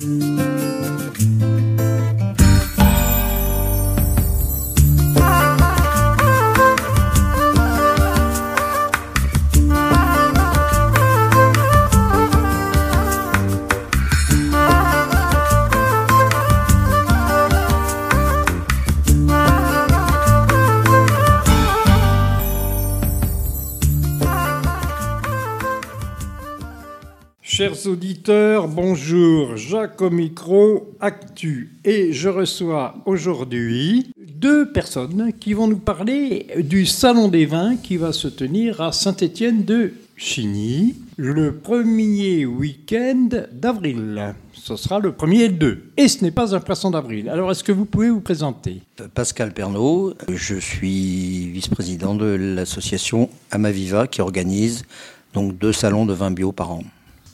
Chers bonjour. Jacques au micro, Actu. Et je reçois aujourd'hui deux personnes qui vont nous parler du Salon des vins qui va se tenir à Saint-Étienne de Chigny le premier week-end d'avril. Ce sera le premier et le 2. Et ce n'est pas un poisson d'avril. Alors, est-ce que vous pouvez vous présenter? Pascal Pernaud, je suis vice-président de l'association Amaviva qui organise donc deux salons de vins bio par an.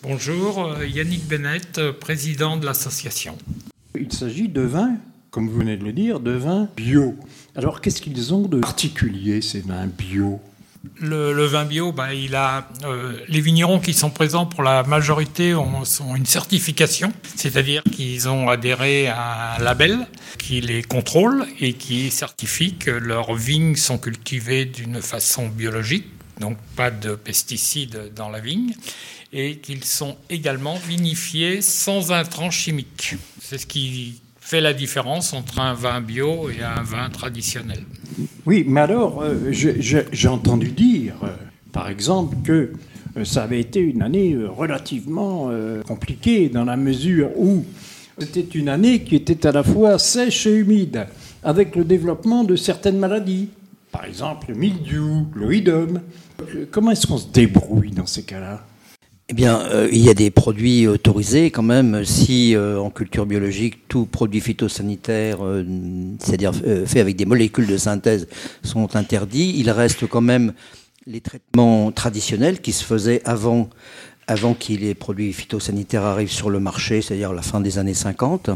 Bonjour, euh, Yannick Bennett, euh, président de l'association. Il s'agit de vins, comme vous venez de le dire, de vins bio. Alors qu'est-ce qu'ils ont de particulier, ces vins bio? Le, vin bio, bah, il a, euh, les vignerons qui sont présents pour la majorité ont, ont une certification, c'est-à-dire qu'ils ont adhéré à un label qui les contrôle et qui certifie que leurs vignes sont cultivées d'une façon biologique, donc pas de pesticides dans la vigne et qu'ils sont également vinifiés sans intrants chimiques. C'est ce qui fait la différence entre un vin bio et un vin traditionnel. Oui, mais alors, euh, j'ai entendu dire, euh, par exemple, que euh, ça avait été une année relativement compliquée dans la mesure où c'était une année qui était à la fois sèche et humide, avec le développement de certaines maladies. Par exemple, le mildiou, l'oïdome. Comment est-ce qu'on se débrouille dans ces cas-là? Eh bien, euh, il y a des produits autorisés quand même. Si euh, en culture biologique, tout produit phytosanitaire, euh, c'est-à-dire fait avec des molécules de synthèse, sont interdits, il reste quand même les traitements traditionnels qui se faisaient avant avant que les produits phytosanitaires arrivent sur le marché, c'est-à-dire la fin des années 50.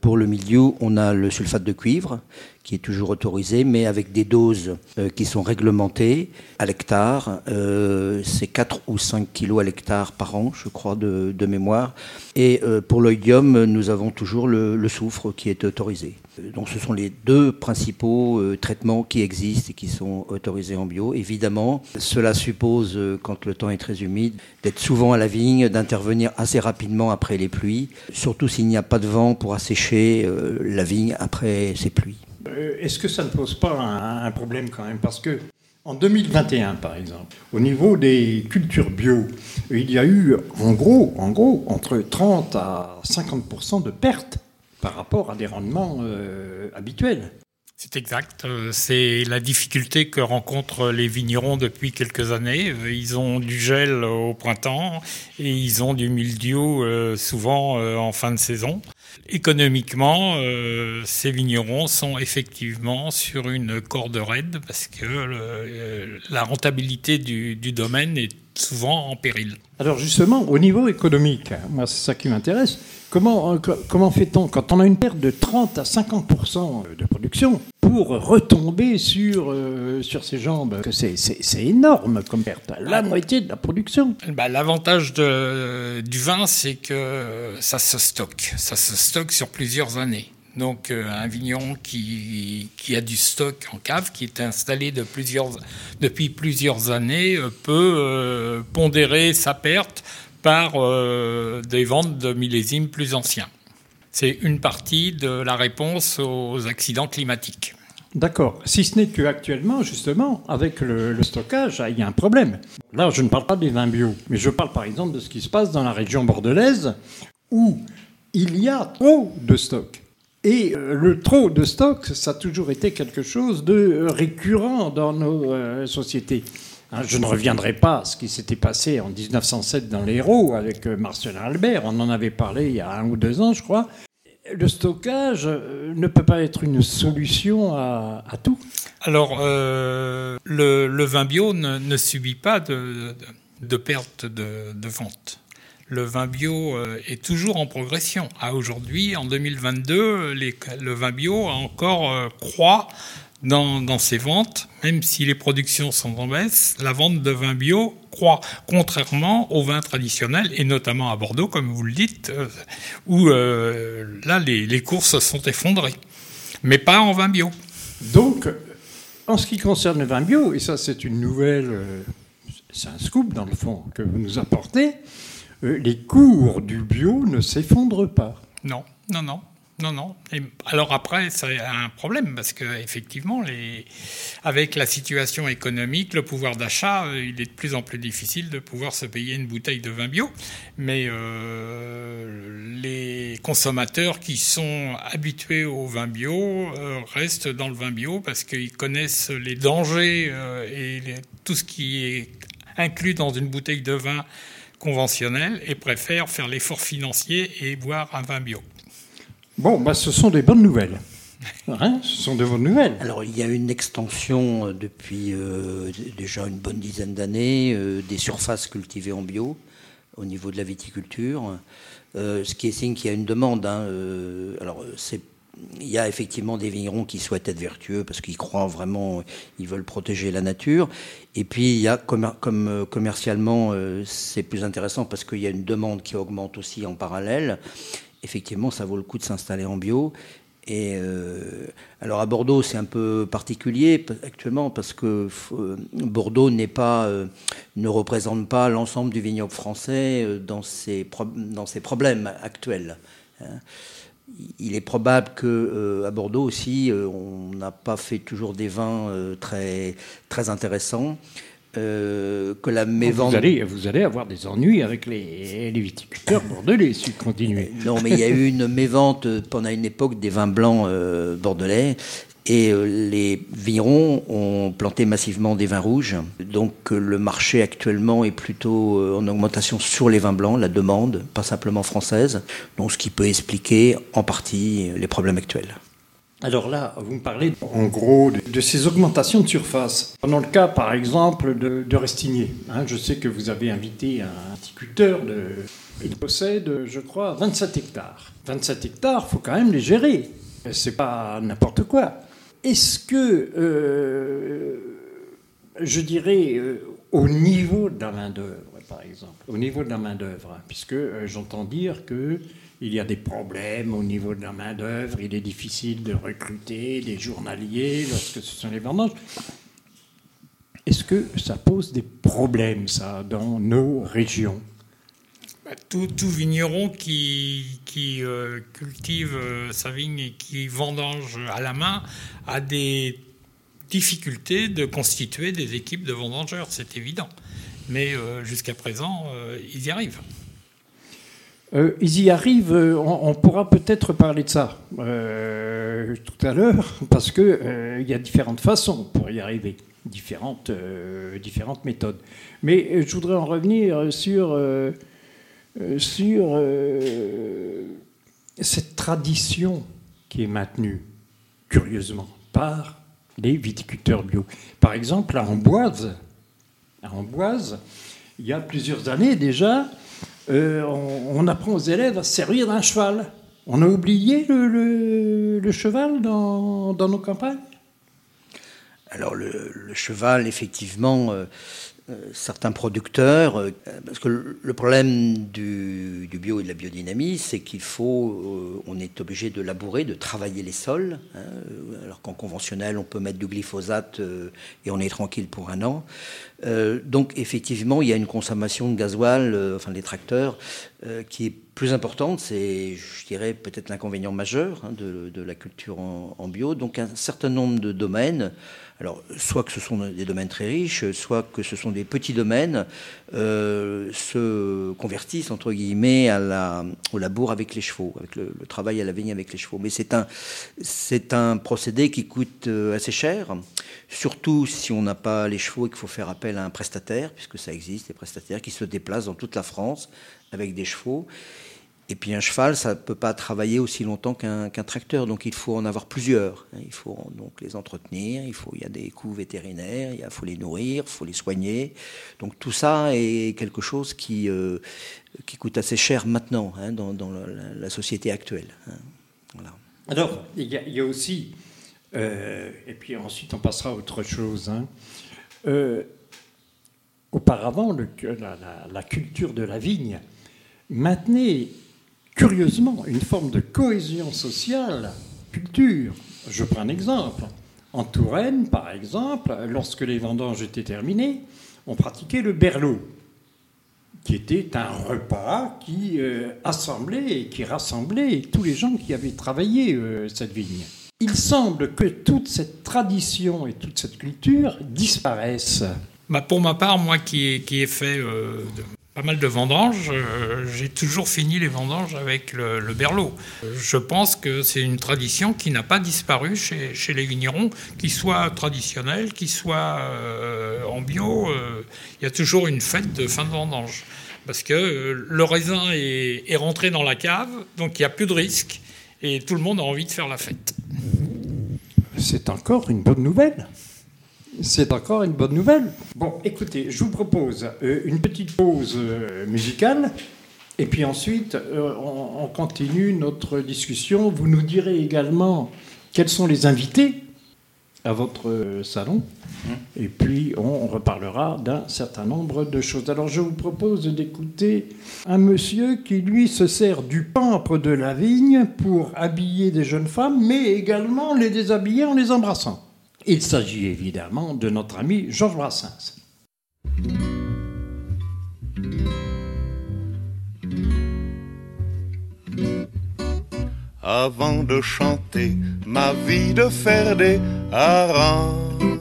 Pour le milieu, on a le sulfate de cuivre, qui est toujours autorisé, mais avec des doses euh, qui sont réglementées à l'hectare. Euh, c'est 4 ou 5 kilos à l'hectare par an, je crois, de, mémoire. Et euh, pour l'oïdium, nous avons toujours le, soufre qui est autorisé. Donc ce sont les deux principaux traitements qui existent et qui sont autorisés en bio. Évidemment, cela suppose, quand le temps est très humide, d'être souvent à la vigne, d'intervenir assez rapidement après les pluies, surtout s'il n'y a pas de vent pour assécher la vigne après ces pluies. Euh, est-ce que ça ne pose pas un, problème quand même? Parce que en 2021, par exemple, au niveau des cultures bio, il y a eu en gros, en gros entre 30 à 50% de pertes par rapport à des rendements euh, habituels. C'est exact. Euh, c'est la difficulté que rencontrent les vignerons depuis quelques années. Ils ont du gel au printemps et ils ont du mildiou souvent en fin de saison. Économiquement, euh, ces vignerons sont effectivement sur une corde raide parce que euh, la rentabilité du, domaine est souvent en péril. Alors justement, au niveau économique, moi c'est ça qui m'intéresse, comment, euh, comment fait-on quand on a une perte de 30 à 50% de production pour retomber sur, euh, sur ses jambes? C'est énorme comme perte, la moitié de la production. Bah, L'avantage du vin, c'est que ça se stocke, ça se stocke sur plusieurs années. Donc euh, un vigneron qui, a du stock en cave, qui est installé depuis plusieurs années, euh, peut pondérer sa perte par des ventes de millésimes plus anciens. C'est une partie de la réponse aux accidents climatiques. D'accord. Si ce n'est qu'actuellement, justement, avec le, stockage, il y a un problème. Là, je ne parle pas des vins bio, mais je parle par exemple de ce qui se passe dans la région bordelaise, où il y a trop de stock. Et euh, le trop de stock, ça a toujours été quelque chose de récurrent dans nos euh, sociétés. Hein, je ne reviendrai pas à ce qui s'était passé en 1907 dans l'Hérault avec euh, Marcel Albert. On en avait parlé il y a un ou deux ans, je crois le stockage ne peut pas être une solution à, tout. Alors, le, vin bio ne, subit pas de, perte de, vente. Le vin bio euh, est toujours en progression. À aujourd'hui, en 2022, le vin bio a encore croît dans, dans ses ventes, même si les productions sont en baisse, la vente de vin bio croît, contrairement au vin traditionnel, et notamment à Bordeaux, comme vous le dites, euh, où euh, là, les, les courses sont effondrées. Mais pas en vin bio. Donc, en ce qui concerne le vin bio, et ça c'est une nouvelle, euh, c'est un scoop dans le fond que vous nous apportez, euh, les cours du bio ne s'effondrent pas. Non, non, non. Non, non. Et alors après, c'est un problème parce que effectivement, avec la situation économique, le pouvoir d'achat, euh, il est de plus en plus difficile de pouvoir se payer une bouteille de vin bio. Mais euh, les consommateurs qui sont habitués au vin bio euh, restent dans le vin bio parce qu'ils connaissent les dangers euh, et tout ce qui est inclus dans une bouteille de vin conventionnelle et préfèrent faire l'effort financier et boire un vin bio. Bon, bah, ce sont des bonnes nouvelles. Hein ce sont de bonnes nouvelles. Alors il y a une extension euh, depuis euh, déjà une bonne dizaine d'années euh, des surfaces cultivées en bio au niveau de la viticulture, Euh, ce qui est signe qu'il y a une demande. hein, euh, alors c'est il y a effectivement des vignerons qui souhaitent être vertueux parce qu'ils croient vraiment, ils veulent protéger la nature. Et puis il y a comme euh, commercialement, euh, c'est plus intéressant parce qu'il y a une demande qui augmente aussi en parallèle. Effectivement, ça vaut le coup de s'installer en bio. Et euh, alors à Bordeaux, c'est un peu particulier actuellement parce que Bordeaux pas, ne représente pas l'ensemble du vignoble français dans ses, dans ses problèmes actuels. hein. Il est probable que euh, à Bordeaux aussi, euh, on n'a pas fait toujours des vins euh, très très intéressants. que la mévente. Vous allez, vous allez avoir des ennuis avec les, les viticulteurs bordelais si vous continuez. Non, mais il y a eu une mévente pendant une époque des vins blancs bordelais. Et euh, les vignerons ont planté massivement des vins rouges. Donc euh, le marché actuellement est plutôt euh, en augmentation sur les vins blancs, la demande, pas simplement française. Donc ce qui peut expliquer en partie les problèmes actuels. Alors là, vous me parlez en gros de, de ces augmentations de surface. Dans le cas, par exemple, de, de Restigné, hein, je sais que vous avez invité un viticulteur, de, il possède, je crois, 27 hectares. 27 hectares, faut quand même les gérer. C'est pas n'importe quoi. Est-ce que, euh, je dirais, euh, au niveau de la main-d'œuvre, par exemple, au niveau de la main-d'œuvre, hein, puisque euh, j'entends dire que il y a des problèmes au niveau de la main-d'œuvre, il est difficile de recruter des journaliers lorsque ce sont les vendanges. Est-ce que ça pose des problèmes, ça, dans nos régions? Tout, tout vigneron qui, euh, cultive euh, sa vigne et qui vendange à la main a des difficultés de constituer des équipes de vendangeurs, c'est évident. Mais euh, jusqu'à présent, ils y arrivent. Ils y arrivent, on, pourra peut-être parler de ça tout à l'heure, parce qu'il il y a différentes façons pour y arriver, différentes, différentes méthodes. Mais je voudrais en revenir sur, sur euh, cette tradition qui est maintenue, curieusement, par les viticulteurs bio. Par exemple, à Amboise, à Amboise, il y a plusieurs années déjà, euh, on, apprend aux élèves à se servir d'un cheval. On a oublié le, cheval dans, nos campagnes? Alors le, cheval, effectivement, euh, euh, certains producteurs, euh, parce que le, problème du, du bio et de la biodynamie, c'est qu'il faut, euh, on est obligé de labourer, de travailler les sols, hein, euh, alors qu'en conventionnel, on peut mettre du glyphosate euh, et on est tranquille pour un an. Euh, donc effectivement, il y a une consommation de gasoil, euh, enfin les tracteurs, euh, qui est plus importante. C'est, je dirais, peut-être l'inconvénient majeur hein, de, la culture en, bio. Donc un certain nombre de domaines, alors soit que ce sont des domaines très riches, soit que ce sont des petits domaines, euh, se convertissent entre guillemets au labour avec les chevaux, avec le, le travail à la vigne avec les chevaux. Mais c'est un, c'est un procédé qui coûte euh, assez cher, surtout si on n'a pas les chevaux et qu'il faut faire appel à un prestataire, puisque ça existe, des prestataires qui se déplacent dans toute la France avec des chevaux. Et puis un cheval, ça ne peut pas travailler aussi longtemps qu'un tracteur, donc il faut en avoir plusieurs. Il faut donc les entretenir, il, faut, il y a des coûts vétérinaires, il faut les nourrir, il faut les soigner. Donc tout ça est quelque chose qui, euh, qui coûte assez cher maintenant hein, dans, la, société actuelle. hein. Voilà. Alors, il y, a- aussi Euh, et puis ensuite, on passera à autre chose. Hein. Euh, auparavant, la, la, culture de la vigne maintenait curieusement une forme de cohésion sociale, culture. Je prends un exemple. En Touraine, par exemple, lorsque les vendanges étaient terminées, on pratiquait le berlot, qui était un repas qui euh, assemblait et qui rassemblait tous les gens qui avaient travaillé euh, cette vigne. Il semble que toute cette tradition et toute cette culture disparaissent. Bah pour ma part, moi qui ai, fait euh, pas mal de vendanges. Euh, j'ai toujours fini les vendanges avec le, berlot. Je pense que c'est une tradition qui n'a pas disparu chez, les vignerons, qu'il soit traditionnel, qu'il soit euh, en bio. Euh, il y a toujours une fête de fin de vendange. Parce que le raisin est, est rentré dans la cave, donc il n'y a plus de risque. Et tout le monde a envie de faire la fête. C'est encore une bonne nouvelle. C'est encore une bonne nouvelle. Bon, écoutez, je vous propose euh, une petite pause euh, musicale. Et puis ensuite, euh, on, continue notre discussion. Vous nous direz également quels sont les invités à votre salon. Mmh. Et puis, on reparlera d'un certain nombre de choses. Alors, je vous propose d'écouter un monsieur qui, lui, se sert du pampre de la vigne pour habiller des jeunes femmes, mais également les déshabiller en les embrassant. Il s'agit évidemment de notre ami Georges Brassens. Avant de chanter ma vie de faire des harangues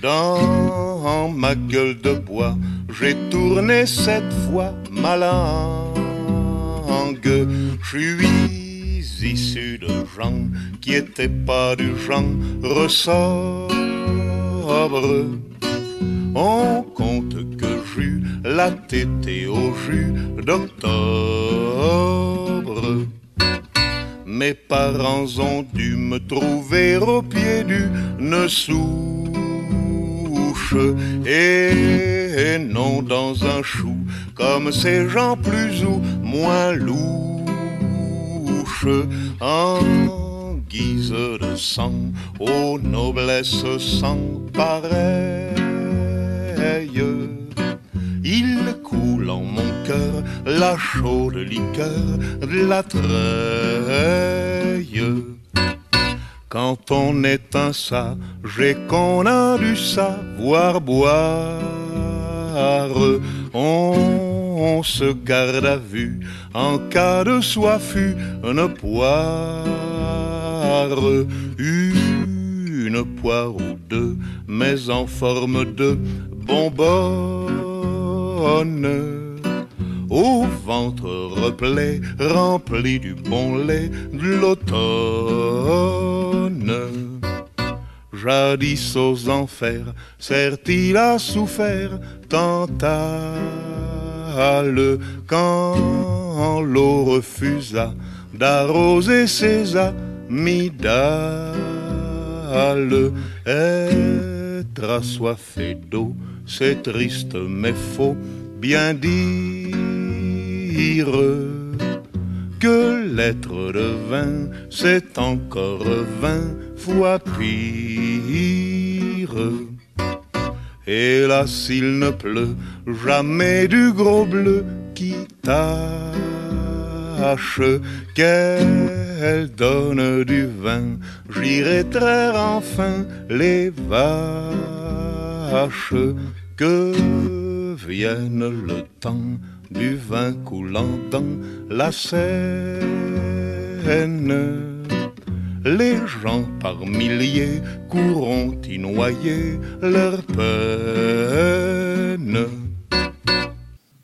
dans ma gueule de bois, j'ai tourné cette fois ma langue. Je suis issus de gens qui étaient pas du genre sobre. On compte que j'eus la tétée au jus d'octobre. Mes parents ont dû me trouver au pied d'une souche et non dans un chou comme ces gens plus ou moins lourds en guise de sang, aux noblesses sans pareil. Il coule en mon cœur la chaude liqueur de la treille. Quand on est un sage qu'on a du savoir boire, on se garde à vue en cas de soif une poire, une poire ou deux, mais en forme de bonbonne. Au ventre replet, rempli du bon lait de l'automne. Jadis aux enfers, certes-il a souffert tant à quand l'eau refusa d'arroser ses amis Être assoiffé d'eau, c'est triste mais faut bien dire que l'être de vin, c'est encore vingt fois pire. Et là, s'il ne pleut jamais du gros bleu qui tâche, qu'elle donne du vin, j'irai traire enfin les vaches, que vienne le temps du vin coulant dans la Seine les gens par milliers courront y noyer leur peine.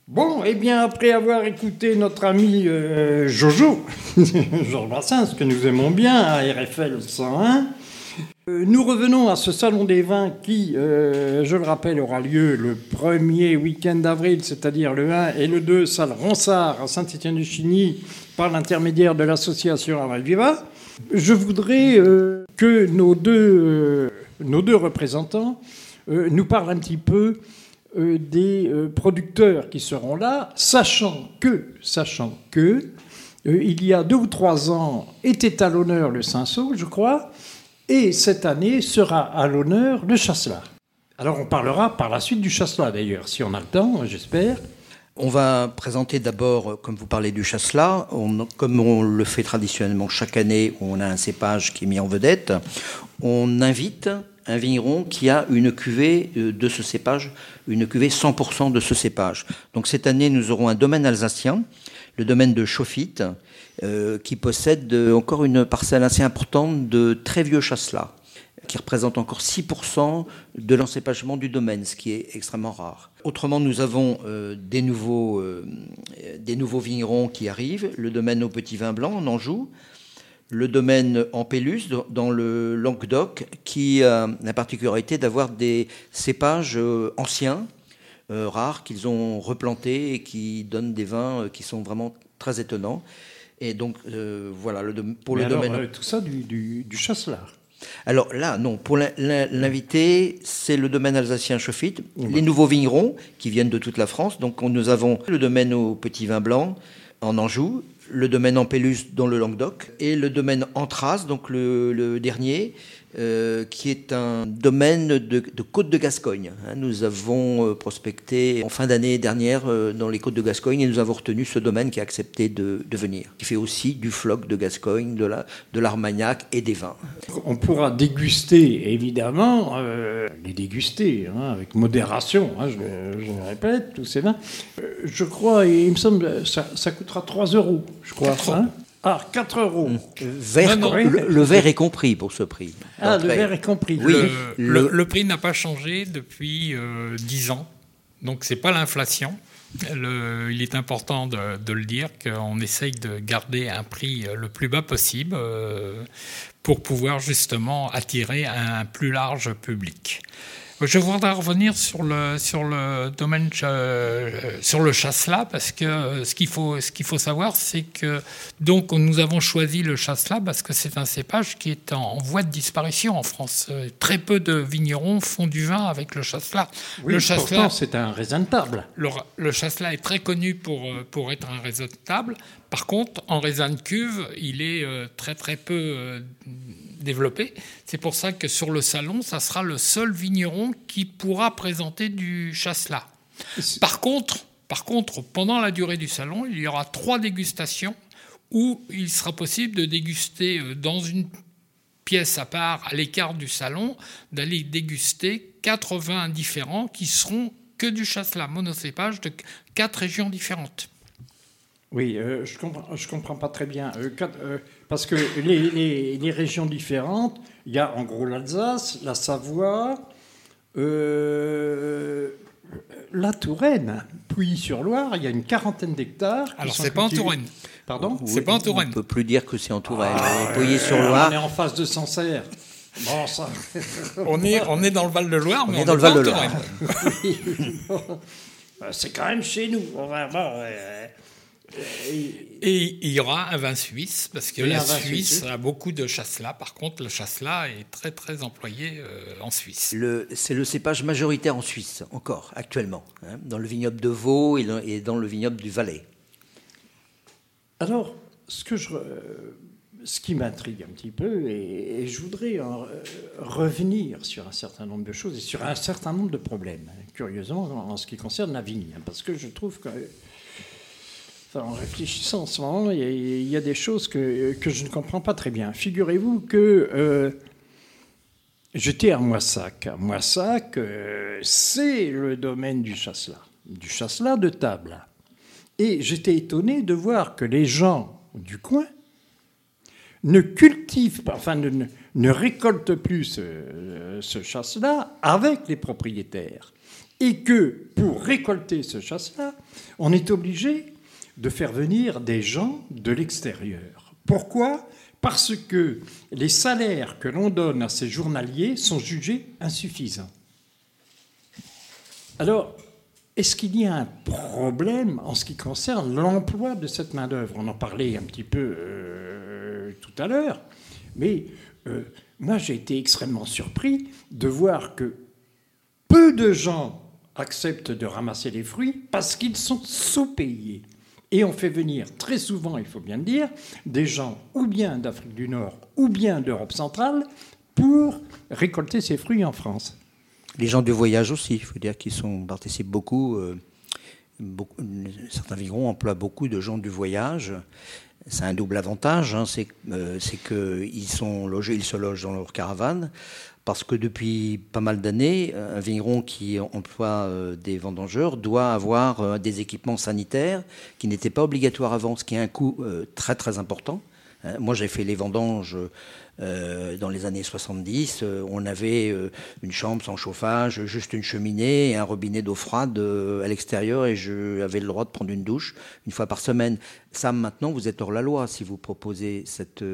Bon, et eh bien, après avoir écouté notre ami euh, Jojo, Georges Brassens, que nous aimons bien à RFL 101, euh, nous revenons à ce salon des vins qui, euh, je le rappelle, aura lieu le premier week-end d'avril, c'est-à-dire le 1 et le 2, salle Ronsard à Saint-Étienne-du-Chigny, par l'intermédiaire de l'association Amalviva. Je voudrais euh, que nos deux, euh, représentants euh, nous parlent un petit peu des producteurs qui seront là, sachant que, sachant que il y a deux ou trois ans, était à l'honneur le Saint-Saul, je crois, et cette année sera à l'honneur le Chasselas. Alors on parlera par la suite du Chasselas d'ailleurs, si on a le temps, j'espère. On va présenter d'abord, comme vous parlez du chasselas, comme on le fait traditionnellement chaque année, on a un cépage qui est mis en vedette, on invite un vigneron qui a une cuvée euh, de ce cépage, une cuvée 100% de ce cépage. Donc cette année, nous aurons un domaine alsacien, le domaine de Chauffit, euh, qui possède encore une parcelle assez importante de très vieux chasselas qui représente encore 6% de l'encépagement du domaine, ce qui est extrêmement rare. Autrement, nous avons euh, des, nouveaux, euh, des nouveaux vignerons qui arrivent, le domaine au Petit Vin Blanc en Anjou, le domaine en Pélus dans le Languedoc, qui a la particularité d'avoir des cépages euh, anciens, rares, qu'ils ont replantés et qui donnent des vins qui sont vraiment très étonnants. Et donc, voilà, le, pour le domaine. tout ça du, du, du chasselard. Alors là, non, pour l'invité, c'est le domaine alsacien Chauffit, les nouveaux vignerons qui viennent de toute la France. Donc nous avons le domaine au Petit Vin Blanc en Anjou, le domaine en Pélus dans le Languedoc et le domaine en Trace, donc le dernier, euh, qui est un domaine de, côte de Gascogne. Hein. nous avons euh, prospecté en fin d'année dernière euh, dans les côtes de Gascogne et nous avons retenu ce domaine qui a accepté de, venir, qui fait aussi du floc de Gascogne, de l'Armagnac et des vins. On pourra déguster, évidemment, les déguster hein, avec modération, hein, je, le répète, tous ces vins. je crois, il me semble, ça, ça coûtera 3 euros, je crois. Ah, 4 euros. le, verre est compris pour ce prix. Ah, le verre est compris. Oui, le, prix n'a pas changé depuis euh, 10 ans. Donc, ce n'est pas l'inflation. il est important de, le dire qu'on essaye de garder un prix le plus bas possible euh, pour pouvoir justement attirer un plus large public. Je voudrais revenir sur le, sur le domaine, euh, sur le chasselas, parce que euh, ce qu'il faut, ce qu'il faut savoir, c'est que donc nous avons choisi le chasselas parce que c'est un cépage qui est en, voie de disparition en France. Euh, très peu de vignerons font du vin avec le chasselas. Oui, le chasselas, c'est un raisin de table. Le, le chasselas est très connu pour, pour être un raisin de table. Par contre, en raisin de cuve, il est très très peu développé. C'est pour ça que sur le salon, ça sera le seul vigneron qui pourra présenter du chasselas. Par contre, par contre, pendant la durée du salon, il y aura trois dégustations où il sera possible de déguster euh, dans une pièce à part, à l'écart du salon, d'aller déguster quatre vins différents qui seront que du chasselas monocépage de quatre régions différentes. Oui, euh, je ne comprends, je comprends pas très bien. Euh, euh, parce que les, les, régions différentes, il y a en gros l'Alsace, la Savoie, la Touraine, puis sur Loire, il y a une quarantaine d'hectares. Alors, c'est pas en Touraine. Pardon C'est pas en Touraine. On ne peut plus dire que c'est en Touraine. Ah, sur Loire. On est en face de Sancerre. Bon, ça... on, est, on est dans le Val-de-Loire, mais on, est dans le Val-de-Loire. c'est quand même chez nous. Et il y aura un vin suisse, parce que la Suisse a beaucoup de chasselas. Par contre, le chasselas est très très employé euh, en Suisse. C'est le cépage majoritaire en Suisse, encore, actuellement, hein, dans le vignoble de Vaud et dans le vignoble du Valais. Alors, ce, que je, ce qui m'intrigue un petit peu, et, je voudrais euh, revenir sur un certain nombre de choses et sur un certain nombre de problèmes, hein, curieusement, en, ce qui concerne la vigne, hein, parce que je trouve que en réfléchissant en ce moment, il y, a des choses que, je ne comprends pas très bien. Figurez-vous que euh, j'étais à Moissac. À Moissac, euh, c'est le domaine du chasselas, du chasselas de table. Et j'étais étonné de voir que les gens du coin ne cultivent pas, enfin ne, récoltent plus ce, ce chasselas avec les propriétaires. Et que pour récolter ce chasselas, on est obligé de faire venir des gens de l'extérieur. Pourquoi? Parce que les salaires que l'on donne à ces journaliers sont jugés insuffisants. Alors, est-ce qu'il y a un problème en ce qui concerne l'emploi de cette main-d'œuvre? On en parlait un petit peu euh, tout à l'heure, mais euh, moi j'ai été extrêmement surpris de voir que peu de gens acceptent de ramasser les fruits parce qu'ils sont sous-payés Et on fait venir très souvent, il faut bien le dire, des gens ou bien d'Afrique du Nord ou bien d'Europe centrale pour récolter ces fruits en France. Les gens du voyage aussi, il faut dire qu'ils participent beaucoup, euh. Certains vignerons emploient beaucoup de gens du voyage. C'est un double avantage, hein, c'est euh, qu'ils sont logés, ils se logent dans leur caravane, parce que depuis pas mal d'années, un vigneron qui emploie euh, des vendangeurs doit avoir euh, des équipements sanitaires qui n'étaient pas obligatoires avant, ce qui a un coût euh, très très important. Moi, j'ai fait les vendanges dans les années 70. on avait une chambre sans chauffage, juste une cheminée et un robinet d'eau froide à l'extérieur et j'avais le droit de prendre une douche une fois par semaine. Ça, maintenant, vous êtes hors la loi si vous proposez cette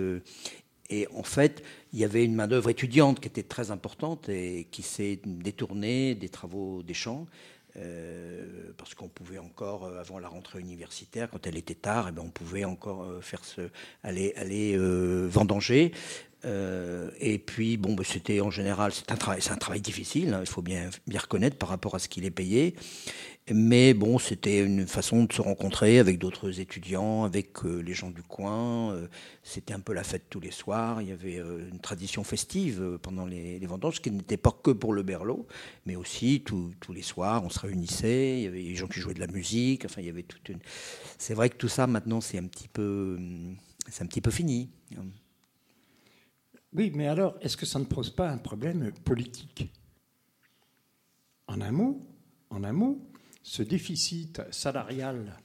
et en fait, il y avait une main-d'œuvre étudiante qui était très importante et qui s'est détournée des travaux des champs. Euh, parce qu'on pouvait encore, euh, avant la rentrée universitaire, quand elle était tard, eh bien on pouvait encore euh, faire aller, aller vendanger. Et puis, bon, ben, c'était en général, c'est un travail, c'est un travail difficile, hein, il faut bien, bien reconnaître par rapport à ce qu'il est payé. Mais bon, c'était une façon de se rencontrer avec d'autres étudiants, avec euh, les gens du coin. Euh, c'était un peu la fête tous les soirs. Il y avait euh, une tradition festive pendant les, les vendanges, qui n'était pas que pour le berlot, mais aussi tous les soirs, on se réunissait. Il y avait des gens qui jouaient de la musique. Enfin, il y avait toute une. C'est vrai que tout ça maintenant, c'est un petit peu, c'est un petit peu fini. Oui, mais alors, est-ce que ça ne pose pas un problème politique? En un mot, en un mot, ce déficit salarial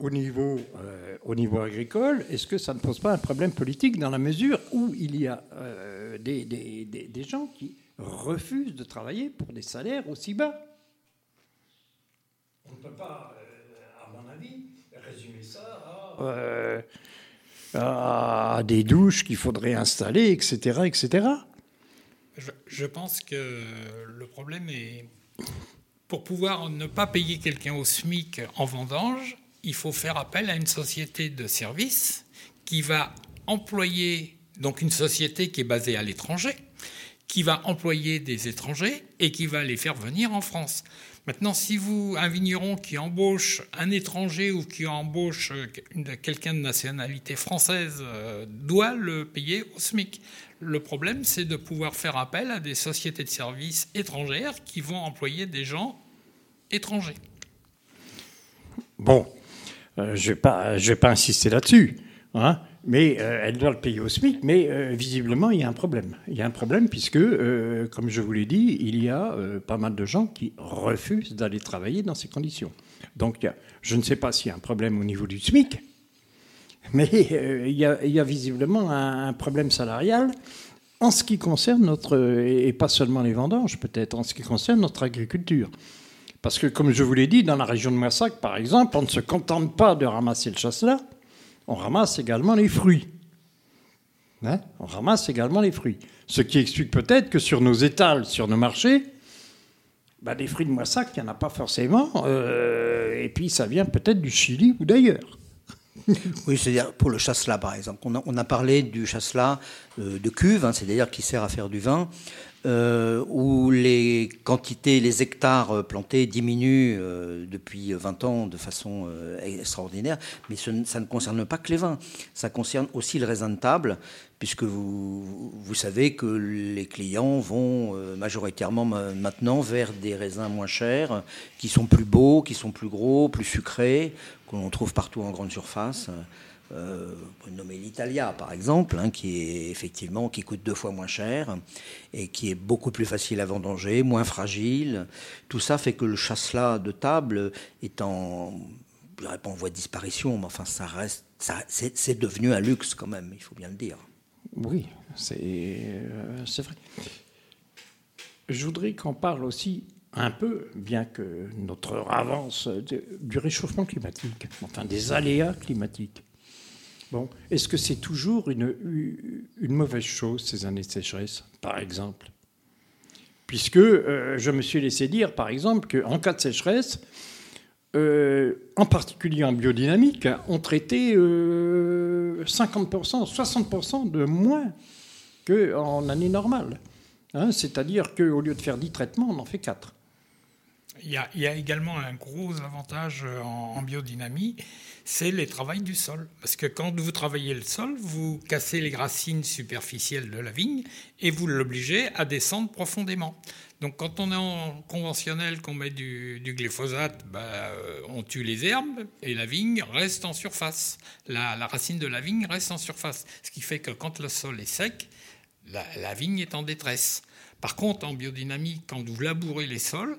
au niveau, euh, au niveau agricole, est-ce que ça ne pose pas un problème politique dans la mesure où il y a euh, des, gens qui refusent de travailler pour des salaires aussi bas? On ne peut pas, euh, à mon avis, résumer ça à des douches qu'il faudrait installer, etc. etc. Je, je pense que le problème est pour pouvoir ne pas payer quelqu'un au SMIC en vendange, il faut faire appel à une société de service qui va employer, donc une société qui est basée à l'étranger, qui va employer des étrangers et qui va les faire venir en France. Maintenant, si vous, un vigneron qui embauche un étranger ou qui embauche quelqu'un de nationalité française, euh, doit le payer au SMIC. Le problème, c'est de pouvoir faire appel à des sociétés de services étrangères qui vont employer des gens étrangers. Bon, euh, je ne vais pas insister là-dessus, hein, mais euh, elle doit le payer au SMIC, mais euh, visiblement, il y a un problème. Il y a un problème puisque, comme je vous l'ai dit, il y a pas mal de gens qui refusent d'aller travailler dans ces conditions. Donc, je ne sais pas s'il y a un problème au niveau du SMIC, mais euh, il y, a, visiblement un, problème salarial en ce qui concerne notre, et pas seulement les vendanges peut-être, en ce qui concerne notre agriculture. Parce que, comme je vous l'ai dit, dans la région de Massac, par exemple, on ne se contente pas de ramasser le chasselas, on ramasse également les fruits. Hein? On ramasse également les fruits. Ce qui explique peut-être que sur nos étals, sur nos marchés, bah, des fruits de Moissac, il n'y en a pas forcément. Euh, et puis ça vient peut-être du Chili ou d'ailleurs. oui, c'est-à-dire pour le chasselas, par exemple. On a, parlé du chasselas euh, de cuve, hein, c'est-à-dire qui sert à faire du vin, euh, où les quantités, les hectares euh, plantés diminuent depuis 20 ans de façon extraordinaire. Mais ça ne concerne pas que les vins, ça concerne aussi le raisin de table, puisque vous savez que les clients vont majoritairement maintenant vers des raisins moins chers, qui sont plus beaux, qui sont plus gros, plus sucrés, qu'on trouve partout en grande surface. Euh, on nommer l'Italia par exemple, hein, qui est effectivement qui coûte deux fois moins cher et qui est beaucoup plus facile à vendanger, moins fragile. Tout ça fait que le chasselas de table est en, je dirais pas en voie de disparition, mais enfin ça reste, c'est, devenu un luxe quand même, il faut bien le dire. Oui, c'est, euh, c'est vrai. Je voudrais qu'on parle aussi un peu, bien que notre avance du réchauffement climatique, enfin des aléas climatiques. Bon, est-ce que c'est toujours une, mauvaise chose ces années de sécheresse, par exemple? Puisque euh, je me suis laissé dire, par exemple, qu'en cas de sécheresse, euh, en particulier en biodynamique, on traitait 50%, euh, 60% de moins qu'en année normale. Hein, c'est-à-dire qu'au lieu de faire 10 traitements, on en fait 4. Il y, a, également un gros avantage en, en biodynamie, c'est les travails du sol. Parce que quand vous travaillez le sol, vous cassez les racines superficielles de la vigne et vous l'obligez à descendre profondément. Donc quand on est en conventionnel, qu'on met du, glyphosate, bah, on tue les herbes et la vigne reste en surface. La, racine de la vigne reste en surface. Ce qui fait que quand le sol est sec, la vigne est en détresse. Par contre, en biodynamie, quand vous labourez les sols,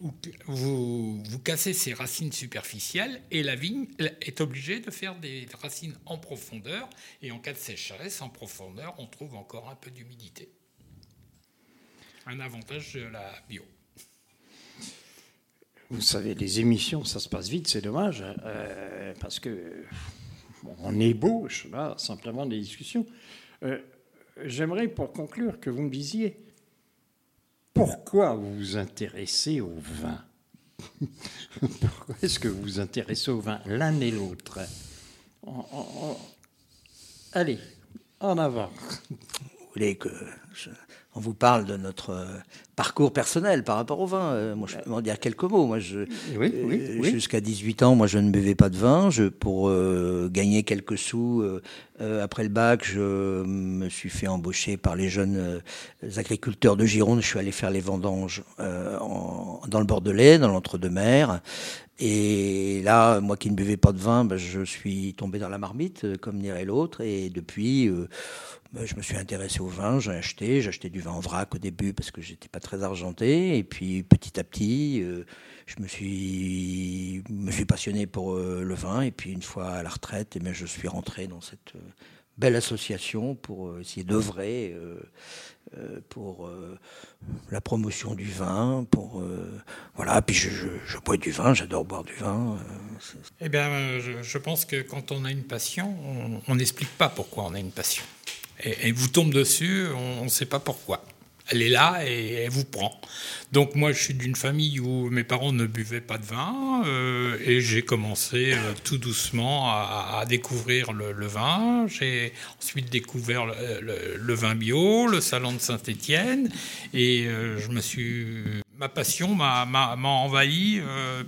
vous, vous, cassez ces racines superficielles et la vigne est obligée de faire des racines en profondeur. Et en cas de sécheresse, en profondeur, on trouve encore un peu d'humidité. Un avantage de la bio. Vous savez, les émissions, ça se passe vite, c'est dommage, euh, parce que bon, on ébauche là simplement des discussions. Euh, J'aimerais, pour conclure, que vous me disiez pourquoi vous vous intéressez au vin Pourquoi est-ce que vous vous intéressez au vin l'un et l'autre? Allez, en avant. Vous voulez que je, on vous parle de notre euh, parcours personnel par rapport au vin. Euh, moi, je peux en dire quelques mots. Moi, je, oui, oui, oui. jusqu'à 18 ans, moi, je ne buvais pas de vin. Je, pour euh, gagner quelques sous euh, après le bac, je me suis fait embaucher par les jeunes agriculteurs de Gironde. Je suis allé faire les vendanges en, dans le Bordelais, dans l'entre-deux-mers. Et là, moi qui ne buvais pas de vin, ben, je suis tombé dans la marmite, comme dirait l'autre. Et depuis, euh, ben, je me suis intéressé au vin, j'ai acheté, j'ai acheté du vin en vrac au début parce que j'étais pas très argenté. Et puis petit à petit, euh, je me suis, passionné pour euh, le vin. Et puis une fois à la retraite, et bien, je suis rentré dans cette belle association pour essayer d'œuvrer euh, pour euh, la promotion du vin, pour euh, voilà. Puis je, bois du vin, j'adore boire du vin. Eh bien, je, je, pense que quand on a une passion, on n'explique pas pourquoi on a une passion. Et, et vous tombe dessus, on ne sait pas pourquoi elle est là et elle vous prend. Donc moi, je suis d'une famille où mes parents ne buvaient pas de vin euh, et j'ai commencé euh, tout doucement à, découvrir le, vin. J'ai ensuite découvert le, vin bio, le salon de Saint-Étienne et euh, je me suis ma passion m'a envahi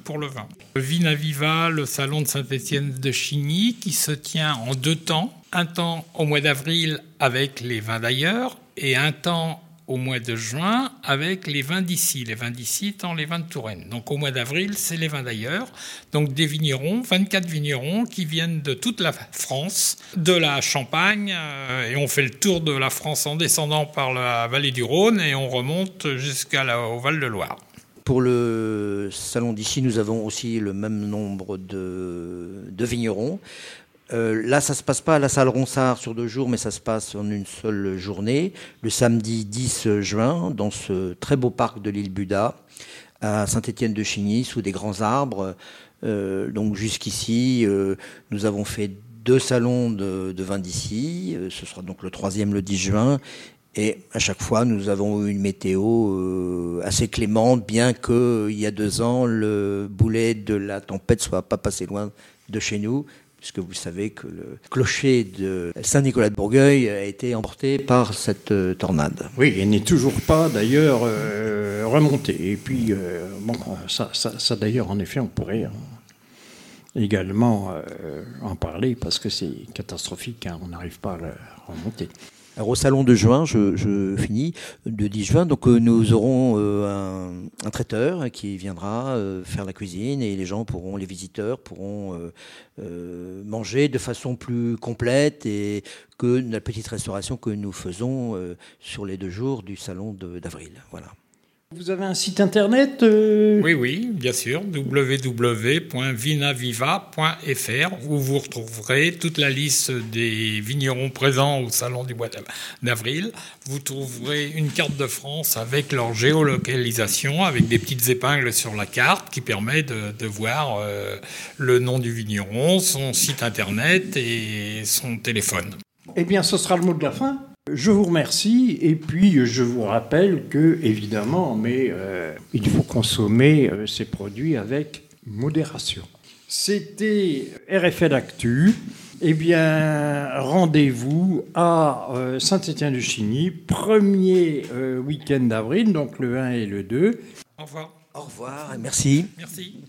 pour le vin. Vina Viva, le salon de Saint-Étienne de Chigny, qui se tient en deux temps. Un temps au mois d'avril avec les vins d'ailleurs et un temps au mois de juin avec les vins d'ici, les vins d'ici étant les vins de Touraine. Donc au mois d'avril, c'est les vins d'ailleurs. Donc des vignerons, 24 vignerons qui viennent de toute la France, de la Champagne, euh, et on fait le tour de la France en descendant par la vallée du Rhône et on remonte jusqu'au Val de Loire. Pour le salon d'ici, nous avons aussi le même nombre de, de vignerons. Euh, là, ça se passe pas à la salle Ronsard sur deux jours, mais ça se passe en une seule journée, le samedi 10 juin, dans ce très beau parc de l'île Buda, à Saint-Étienne de Chigny, sous des grands arbres. Euh, donc jusqu'ici, euh, nous avons fait deux salons de, vin d'ici. Ce sera donc le troisième le 10 juin. Et à chaque fois, nous avons eu une météo assez clémente, bien que il y a deux ans, le boulet de la tempête soit pas passé loin de chez nous puisque vous savez que le clocher de Saint-Nicolas de Bourgueil a été emporté par cette euh, tornade. Oui, et n'est toujours pas d'ailleurs euh, remonté. Et puis, euh, bon, ça, d'ailleurs, en effet, on pourrait également euh, en parler parce que c'est catastrophique, hein, on n'arrive pas à le remonter. Alors au salon de juin, je, finis, de 10 juin, donc euh, nous aurons euh, un, un, traiteur qui viendra euh, faire la cuisine et les gens pourront, les visiteurs pourront manger de façon plus complète et que la petite restauration que nous faisons sur les deux jours du salon d'avril. Voilà. Vous avez un site internet euh... Oui, oui, bien sûr, www.vinaviva.fr où vous retrouverez toute la liste des vignerons présents au Salon du Bois d'avril. Vous trouverez une carte de France avec leur géolocalisation, avec des petites épingles sur la carte qui permet de, de voir euh, le nom du vigneron, son site internet et son téléphone. Eh bien, ce sera le mot de la fin. Je vous remercie et puis je vous rappelle que, évidemment, mais euh, il faut consommer euh, ces produits avec modération. C'était RFL Actu. Eh bien, rendez-vous à euh, Saint-Étienne-du-Chigny, premier week-end d'avril, donc le 1 et le 2. Au revoir. Au revoir, merci. Merci.